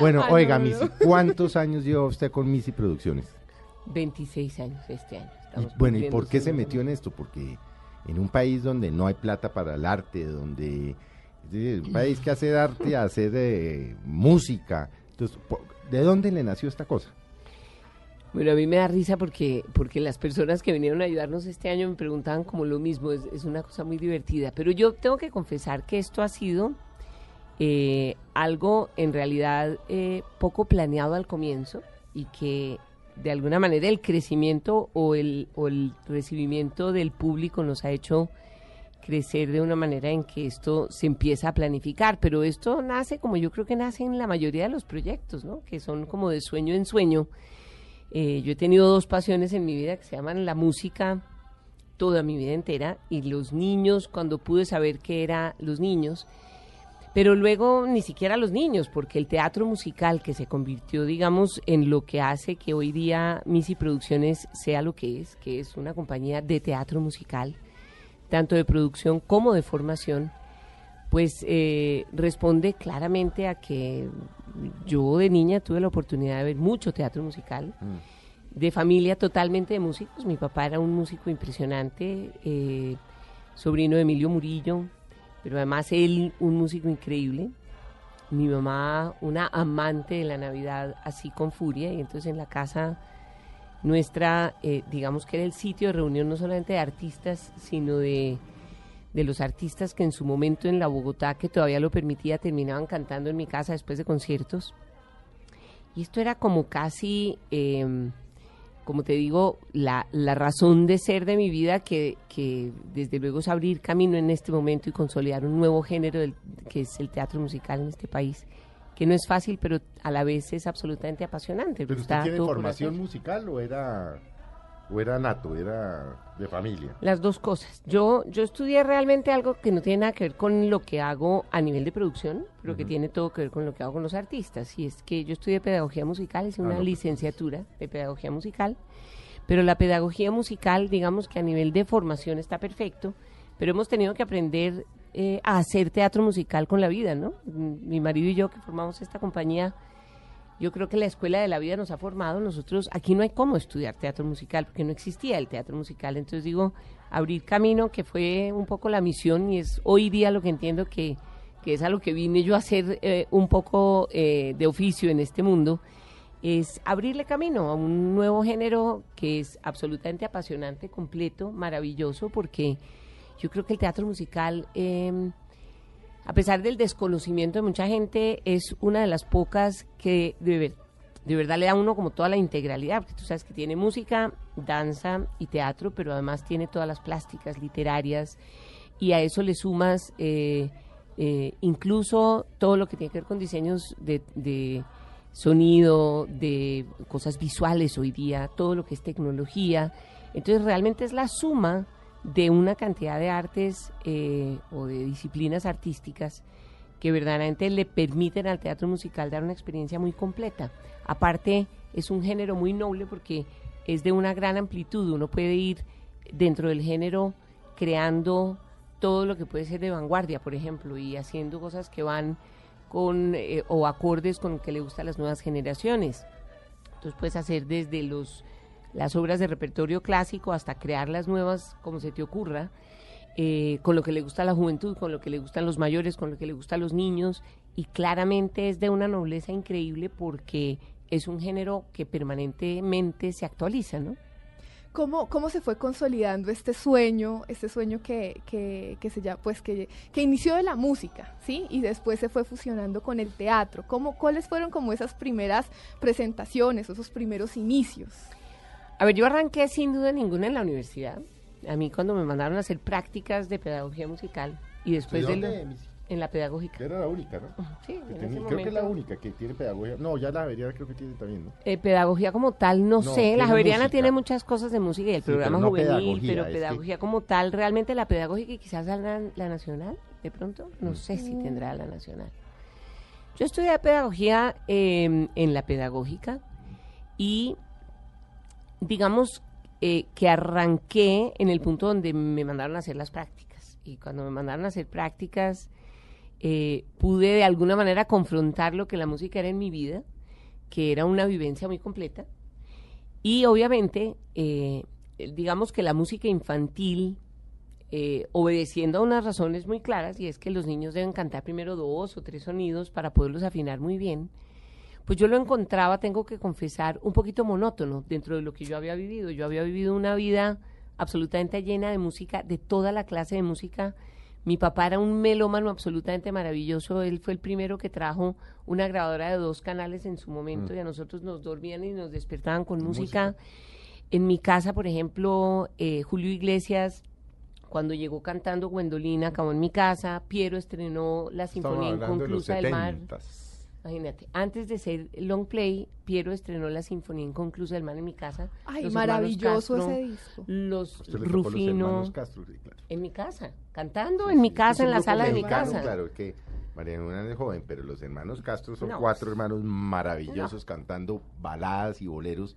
Bueno, oiga, no, no. Missy, ¿cuántos años lleva usted con Missy Producciones? 26 años este año. Y, bueno, ¿y por qué se metió en esto? Porque en un país donde no hay plata para el arte, donde es decir, un país que hace arte, hacer eh, música, entonces, ¿de dónde le nació esta cosa? Bueno, a mí me da risa porque, porque las personas que vinieron a ayudarnos este año me preguntaban como lo mismo, es, es una cosa muy divertida. Pero yo tengo que confesar que esto ha sido eh, algo en realidad eh, poco planeado al comienzo y que de alguna manera el crecimiento o el, recibimiento del público nos ha hecho crecer de una manera en que esto se empieza a planificar, pero esto nace como yo creo que nace en la mayoría de los proyectos, ¿no? Que son como de sueño en sueño. Eh, yo he tenido dos pasiones en mi vida que se llaman la música toda mi vida entera y los niños cuando pude saber que era los niños, pero luego ni siquiera los niños, porque el teatro musical que se convirtió, digamos, en lo que hace que hoy día Missy Producciones sea lo que es, que es una compañía de teatro musical, tanto de producción como de formación, pues eh, responde claramente a que yo de niña tuve la oportunidad de ver mucho teatro musical, de familia totalmente de músicos. Mi papá era un músico impresionante, eh, sobrino de Emilio Murillo, pero además él un músico increíble. Mi mamá una amante de la Navidad así con furia y entonces en la casa nuestra, eh, digamos que era el sitio de reunión no solamente de artistas, sino de, de los artistas que en su momento en la Bogotá, que todavía lo permitía, terminaban cantando en mi casa después de conciertos. Y esto era como casi, eh, como te digo, la, la razón de ser de mi vida, que, que desde luego es abrir camino en este momento y consolidar un nuevo género del- que es el teatro musical en este país, que no es fácil, pero a la vez es absolutamente apasionante. ¿Pero usted tiene formación musical o era, o era nato, era de familia? Las dos cosas. Yo, yo estudié realmente algo que no tiene nada que ver con lo que hago a nivel de producción, pero que tiene todo que ver con lo que hago con los artistas. Y es que yo estudié pedagogía musical, hice Ah, una no, pues, licenciatura de pedagogía musical, pero la pedagogía musical, digamos que a nivel de formación está perfecto, pero hemos tenido que aprender eh, a hacer teatro musical con la vida, ¿no? Mi marido y yo que formamos esta compañía yo creo que la escuela de la vida nos ha formado. Nosotros, aquí no hay cómo estudiar teatro musical, porque no existía el teatro musical. Entonces digo, abrir camino, que fue un poco la misión y es hoy día lo que entiendo que, que es a lo que vine yo a hacer eh, un poco eh, de oficio en este mundo, es abrirle camino a un nuevo género que es absolutamente apasionante, completo, maravilloso, porque yo creo que el teatro musical... em, a pesar del desconocimiento de mucha gente, es una de las pocas que de, ver- de verdad le da a uno como toda la integralidad, porque tú sabes que tiene música, danza y teatro, pero además tiene todas las plásticas literarias y a eso le sumas eh, eh, incluso todo lo que tiene que ver con diseños de, de sonido, de cosas visuales hoy día, todo lo que es tecnología. Entonces realmente es la suma de una cantidad de artes eh, o de disciplinas artísticas que verdaderamente le permiten al teatro musical dar una experiencia muy completa. Aparte, es un género muy noble porque es de una gran amplitud. Uno puede ir dentro del género creando todo lo que puede ser de vanguardia, por ejemplo, y haciendo cosas que van con eh, o acordes con lo que le gusta a las nuevas generaciones. Entonces puedes hacer desde los las obras de repertorio clásico hasta crear las nuevas como se te ocurra, eh, con lo que le gusta a la juventud, con lo que le gustan los mayores, con lo que le gusta a los niños, y claramente es de una nobleza increíble porque es un género que permanentemente se actualiza, ¿no? ¿Cómo, ¿Cómo se fue consolidando este sueño, este sueño que, que, que se llama, pues que, que inició de la música, ¿sí? Y después se fue fusionando con el teatro. ¿Cómo, ¿Cuáles fueron como esas primeras presentaciones, esos primeros inicios? A ver, yo arranqué sin duda ninguna en la universidad. A mí cuando me mandaron a hacer prácticas de pedagogía musical y después ¿De lo- en la pedagógica. Era la única, ¿no? Sí, Que en tenía- ese creo que es la única que tiene pedagogía. No, ya la Javeriana creo que tiene también, ¿no? Eh, pedagogía como tal, no, No, sé. La Javeriana tiene muchas cosas de música y el Sí, programa pero no juvenil, pedagogía, pero que- pedagogía como tal, realmente la pedagógica y quizás la, la nacional, de pronto, no sé si tendrá la nacional. Yo estudié pedagogía eh, en la pedagógica y digamos eh, que arranqué en el punto donde me mandaron a hacer las prácticas. Y cuando me mandaron a hacer prácticas, eh, pude de alguna manera confrontar lo que la música era en mi vida, que era una vivencia muy completa. Y obviamente, eh, digamos que la música infantil, obedeciendo a unas razones muy claras, y es que los niños deben cantar primero dos o tres sonidos para poderlos afinar muy bien, pues yo lo encontraba, tengo que confesar, un poquito monótono dentro de lo que yo había vivido. Yo había vivido una vida absolutamente llena de música, de toda la clase de música. Mi papá era un melómano absolutamente maravilloso. Él fue el primero que trajo una grabadora de dos canales en su momento Mm. y a nosotros nos dormían y nos despertaban con música. En mi casa, por ejemplo, eh, Julio Iglesias, cuando llegó cantando Gwendolina, acabó en mi casa. Piero estrenó la Estamos Sinfonía hablando de los Inconclusa del Mar. 70s. Imagínate, antes de ser long play, Piero estrenó la Sinfonía Inconclusa del Mar en mi casa. Ay, Los maravilloso hermanos Castro, ese disco. Los los Rufino, hermanos Castro, sí, claro. en mi casa, cantando Sí, en mi casa, en la sala de mi casa. Claro, que María Juana es joven, pero los hermanos Castro son No. cuatro hermanos maravillosos cantando baladas y boleros.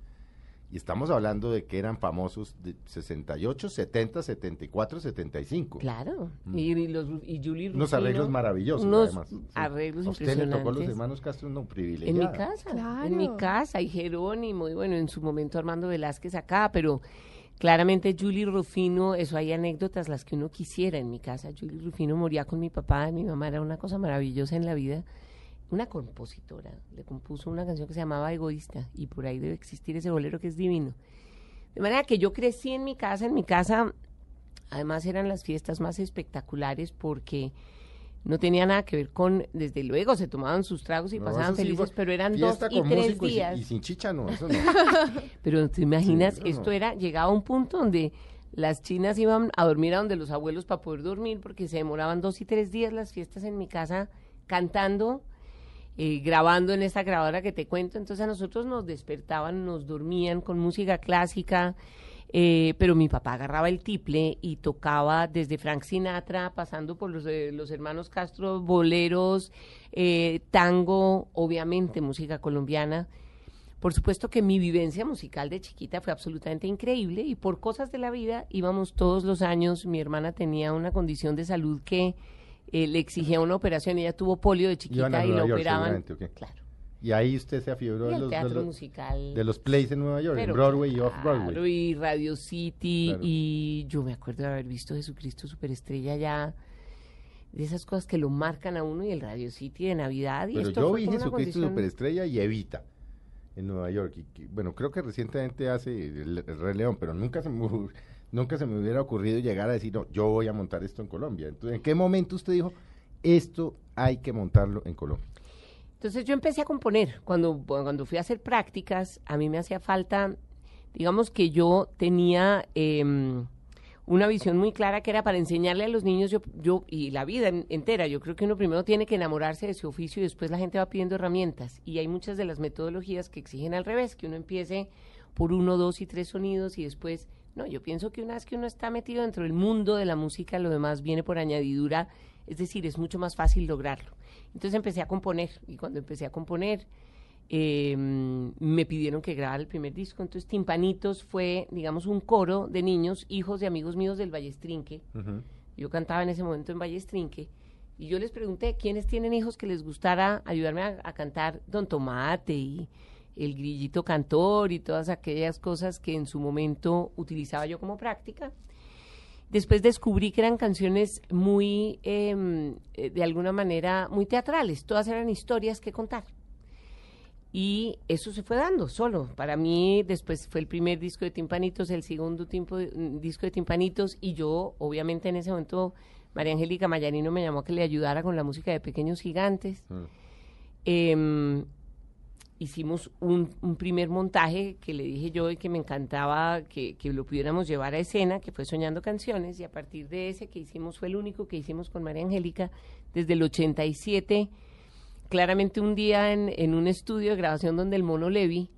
Y estamos hablando de que eran famosos de 68, 70, 74, 75. Claro, Mm. y, y los, y Julie Unos Rufino, arreglos maravillosos, unos además. Sí. arreglos ¿A usted le tocó los impresionantes. hermanos Castro? No, En privilegiada. mi casa, Claro. en mi casa, y Jerónimo, y bueno, en su momento Armando Velázquez acá, pero claramente Julie Rufino, eso hay anécdotas las que uno quisiera en mi casa. Julie Rufino moría con mi papá, y mi mamá era una cosa maravillosa en la vida. Una compositora, le compuso una canción que se llamaba Egoísta, y por ahí debe existir ese bolero que es divino. De manera que yo crecí en mi casa, en mi casa, además eran las fiestas más espectaculares porque no tenía nada que ver con, desde luego, se tomaban sus tragos y No, pasaban sí felices, pero eran dos y tres músico y sin- días. Y, sin chicha, no, eso no. Pero te imaginas, Sí, esto no. era, llegaba a un punto donde las chinas iban a dormir a donde los abuelos para poder dormir porque se demoraban dos y tres días las fiestas en mi casa cantando, eh, grabando en esta grabadora que te cuento. Entonces a nosotros nos despertaban, nos dormían con música clásica. eh, pero mi papá agarraba el tiple y tocaba desde Frank Sinatra, pasando por los, eh, los hermanos Castro, boleros, tango, obviamente música colombiana. Por supuesto que mi vivencia musical de chiquita fue absolutamente increíble y por cosas de la vida íbamos todos los años. Mi hermana tenía una condición de salud que eh, le exigía una operación. Ella tuvo polio de chiquita y la operaban. seguramente, ¿o qué? Claro. Y ahí usted se afiebró Y de los, de los, musical. de los plays en Nueva York, en Broadway y claro, Off-Broadway. y Radio City, Claro. y yo me acuerdo de haber visto Jesucristo Superestrella ya, de esas cosas que lo marcan a uno y el Radio City de Navidad. Y Pero esto yo vi Jesucristo condición- Superestrella y Evita en Nueva York. Y, bueno, creo que recientemente hace el, el Rey León, pero nunca se, me, nunca se me hubiera ocurrido llegar a decir, no, yo voy a montar esto en Colombia. Entonces, ¿en qué momento usted dijo, esto hay que montarlo en Colombia? Entonces yo empecé a componer. Cuando, cuando fui a hacer prácticas, a mí me hacía falta, digamos que yo tenía em, una visión muy clara que era para enseñarle a los niños yo, yo y la vida en- entera. Yo creo que uno primero tiene que enamorarse de su oficio y después la gente va pidiendo herramientas. Y hay muchas de las metodologías que exigen al revés, que uno empiece por uno, dos y tres sonidos y después... No, yo pienso que una vez que uno está metido dentro del mundo de la música, lo demás viene por añadidura, es decir, es mucho más fácil lograrlo. Entonces empecé a componer y cuando empecé a componer eh, me pidieron que grabara el primer disco. Entonces Timpanitos fue, digamos, un coro de niños, hijos de amigos míos del Vallestrinque. Yo cantaba en ese momento en Vallestrinque. Y yo les pregunté, ¿quiénes tienen hijos que les gustara ayudarme a, a cantar Don Tomate y el grillito cantor y todas aquellas cosas que en su momento utilizaba yo como práctica? Después descubrí que eran canciones muy, em, eh, de alguna manera, muy teatrales. Todas eran historias que contar. Y eso se fue dando solo. Para mí, después fue el primer disco de Timpanitos, el segundo de- mm, disco de Timpanitos, y yo, obviamente, en ese momento, María Angélica Mayarino me llamó a que le ayudara con la música de Pequeños Gigantes. Mm. Em, hicimos un, un primer montaje que le dije yo y que me encantaba que, que lo pudiéramos llevar a escena, que fue Soñando Canciones, y a partir de ese que hicimos, fue el único que hicimos con María Angélica, desde el 87, claramente un día en, en un estudio de grabación donde el Mono Levi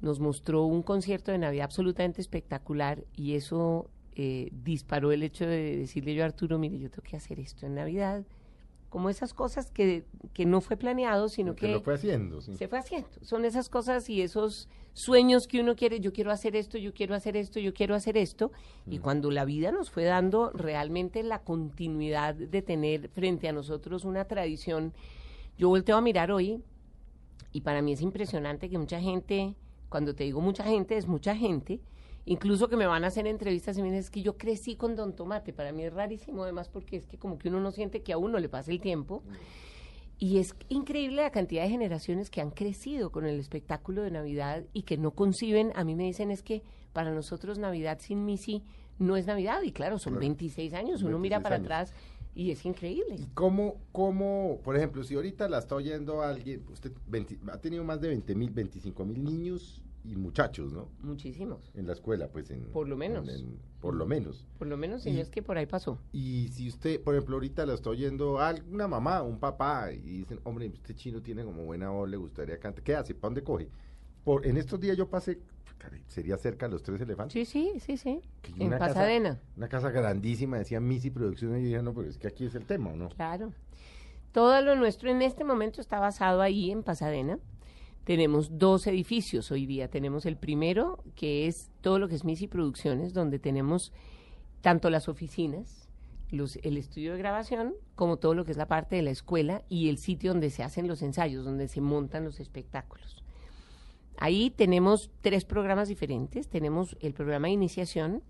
nos mostró un concierto de Navidad absolutamente espectacular y eso eh, disparó el hecho de decirle yo a Arturo, mire, yo tengo que hacer esto en Navidad como esas cosas que, que no fue planeado, sino que, que lo fue haciendo. Sí. Se fue haciendo. Son esas cosas y esos sueños que uno quiere, yo quiero hacer esto, yo quiero hacer esto, yo quiero hacer esto. Y mm. cuando la vida nos fue dando realmente la continuidad de tener frente a nosotros una tradición, yo volteo a mirar hoy y para mí es impresionante que mucha gente, cuando te digo mucha gente, es mucha gente, incluso que me van a hacer entrevistas y me dicen, es que yo crecí con Don Tomate, para mí es rarísimo además porque es que como que uno no siente que a uno le pasa el tiempo. Y es increíble la cantidad de generaciones que han crecido con el espectáculo de Navidad y que no conciben, a mí me dicen es que para nosotros Navidad sin Missy no es Navidad. Y claro, son 26 años, uno mira para atrás y es increíble. ¿Y cómo, cómo, por ejemplo, si ahorita la está oyendo alguien, usted ha tenido más de 20 mil, 25 mil niños y muchachos, ¿no? Muchísimos. En la escuela, pues. En, por lo menos. por lo menos. Por lo menos, y, es que por ahí pasó. Y si usted, por ejemplo, ahorita la está oyendo a una mamá, un papá, y dicen, hombre, este chino tiene como buena voz, le gustaría cantar. ¿Qué hace? ¿Para dónde coge? Por, en estos días yo pasé, sería cerca de los tres elefantes. Sí, sí, sí, sí. En Pasadena. una casa grandísima, decía Missy Producciones, y yo dije, no, pero es que aquí es el tema, ¿no? Claro. Todo lo nuestro en este momento está basado ahí en Pasadena. Tenemos dos edificios hoy día. Tenemos el primero, que es todo lo que es Missy Producciones, donde tenemos tanto las oficinas, los, el estudio de grabación, como todo lo que es la parte de la escuela y el sitio donde se hacen los ensayos, donde se montan los espectáculos. Ahí tenemos tres programas diferentes. Tenemos el programa de iniciación,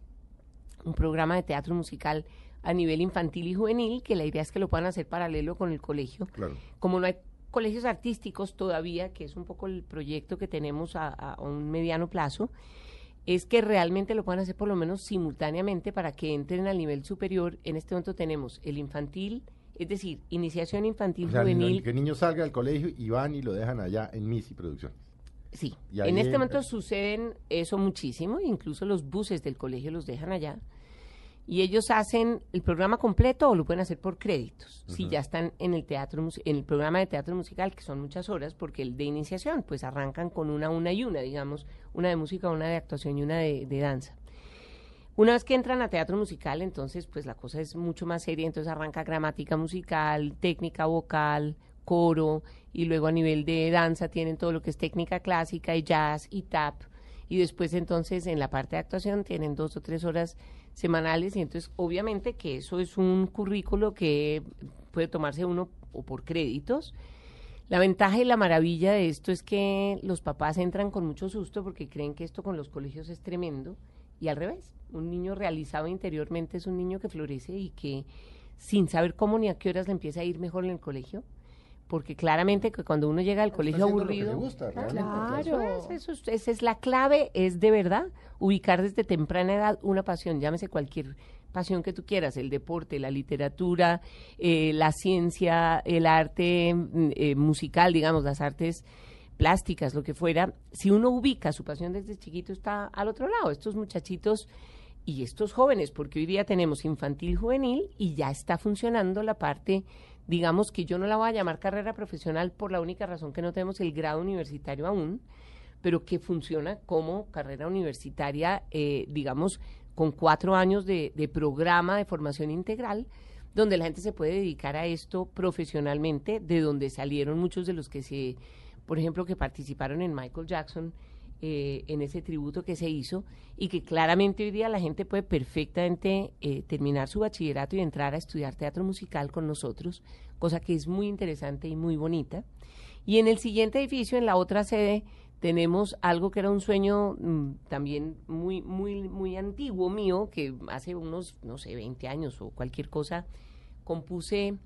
un programa de teatro musical a nivel infantil y juvenil, que la idea es que lo puedan hacer paralelo con el colegio. Como no hay colegios artísticos todavía, que es un poco el proyecto que tenemos a, un mediano plazo, es que realmente lo puedan hacer por lo menos simultáneamente para que entren al nivel superior. En este momento tenemos el infantil, es decir, iniciación infantil juvenil. que el niño salga del colegio y van y lo dejan allá en MISI Producciones. Sí, en este momento suceden eso muchísimo, incluso los buses del colegio los dejan allá y ellos hacen el programa completo o lo pueden hacer por créditos, si ya están en el teatro en el programa de teatro musical que son muchas horas porque el de iniciación pues arrancan con una una y una, digamos, una de música, una de actuación y una de, de danza. Una vez que entran a teatro musical, entonces pues la cosa es mucho más seria, entonces arranca gramática musical, técnica vocal, coro y luego a nivel de danza tienen todo lo que es técnica clásica y jazz y tap y después entonces en la parte de actuación tienen dos o tres horas semanales y entonces obviamente que eso es un currículo que puede tomarse uno o por créditos. La ventaja y la maravilla de esto es que los papás entran con mucho susto porque creen que esto con los colegios es tremendo y al revés, un niño realizado interiormente es un niño que florece y que sin saber cómo ni a qué horas le empieza a ir mejor en el colegio, porque claramente que cuando uno llega al colegio aburrido, claro, eso, esa es la clave, es de verdad ubicar desde temprana edad una pasión, llámese cualquier pasión que tú quieras, el deporte, la literatura, eh, la ciencia, el arte mm, eh, musical, digamos, las artes plásticas, lo que fuera, si uno ubica su pasión desde chiquito está al otro lado. Estos muchachitos y estos jóvenes, porque hoy día tenemos infantil juvenil y ya está funcionando la parte digamos que yo no la voy a llamar carrera profesional por la única razón que no tenemos el grado universitario aún, pero que funciona como carrera universitaria, eh, digamos, con cuatro años de, de programa de formación integral, donde la gente se puede dedicar a esto profesionalmente, de donde salieron muchos de los que se, por ejemplo, que participaron en Michael Jackson, eh, en ese tributo que se hizo y que claramente hoy día la gente puede perfectamente eh, terminar su bachillerato y entrar a estudiar teatro musical con nosotros, cosa que es muy interesante y muy bonita. Y en el siguiente edificio, en la otra sede, tenemos algo que era un sueño mm, también muy, muy, muy antiguo mío, que hace unos, no sé, 20 años o cualquier cosa, compuse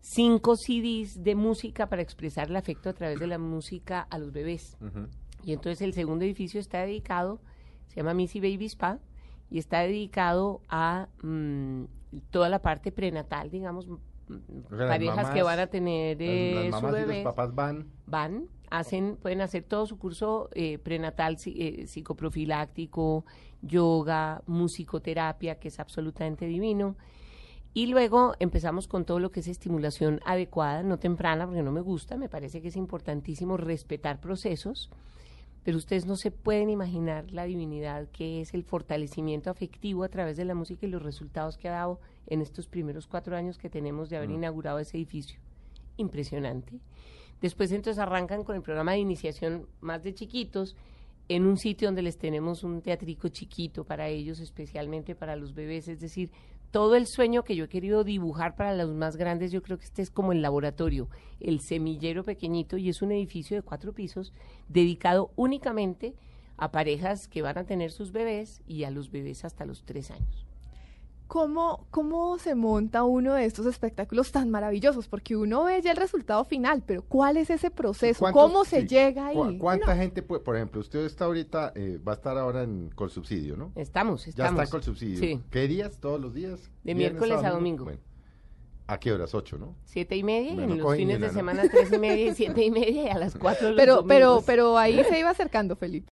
cinco CDs de música para expresar el afecto a través de la música a los bebés. Y entonces el segundo edificio está dedicado, se llama Missy Baby Spa, y está dedicado a mm, toda la parte prenatal, digamos, parejas que van a tener eh, su bebé. los papás van. Van, hacen, pueden hacer todo su curso eh, prenatal eh, psicoprofiláctico, yoga, musicoterapia, que es absolutamente divino. Y luego empezamos con todo lo que es estimulación adecuada, no temprana, porque no me gusta, me parece que es importantísimo respetar procesos pero ustedes no se pueden imaginar la divinidad que es el fortalecimiento afectivo a través de la música y los resultados que ha dado en estos primeros cuatro años que tenemos de haber Mm. inaugurado ese edificio. Impresionante. Después entonces arrancan con el programa de iniciación más de chiquitos, en un sitio donde les tenemos un teatrico chiquito para ellos, especialmente para los bebés. Es decir, todo el sueño que yo he querido dibujar para los más grandes, yo creo que este es como el laboratorio, el semillero pequeñito, y es un edificio de cuatro pisos dedicado únicamente a parejas que van a tener sus bebés y a los bebés hasta los tres años. ¿Cómo, ¿Cómo se monta uno de estos espectáculos tan maravillosos? Porque uno ve ya el resultado final, pero ¿cuál es ese proceso? ¿Cuántos- ¿Cómo se sí, llega ahí? cu- ¿Cuánta No. gente puede, por ejemplo, usted está ahorita, eh, va a estar ahora en Colsubsidio, ¿no? Estamos, Ya estamos. está en Colsubsidio. Sí. ¿Qué días? ¿Todos los días? De ¿Viernes, miércoles a domingo. Bueno. ¿A qué horas? Ocho, ¿no? Siete y media, y en los fines de semana tres y media y siete y media, y a las cuatro los Pero, pero, pero ahí se iba acercando, Felipe.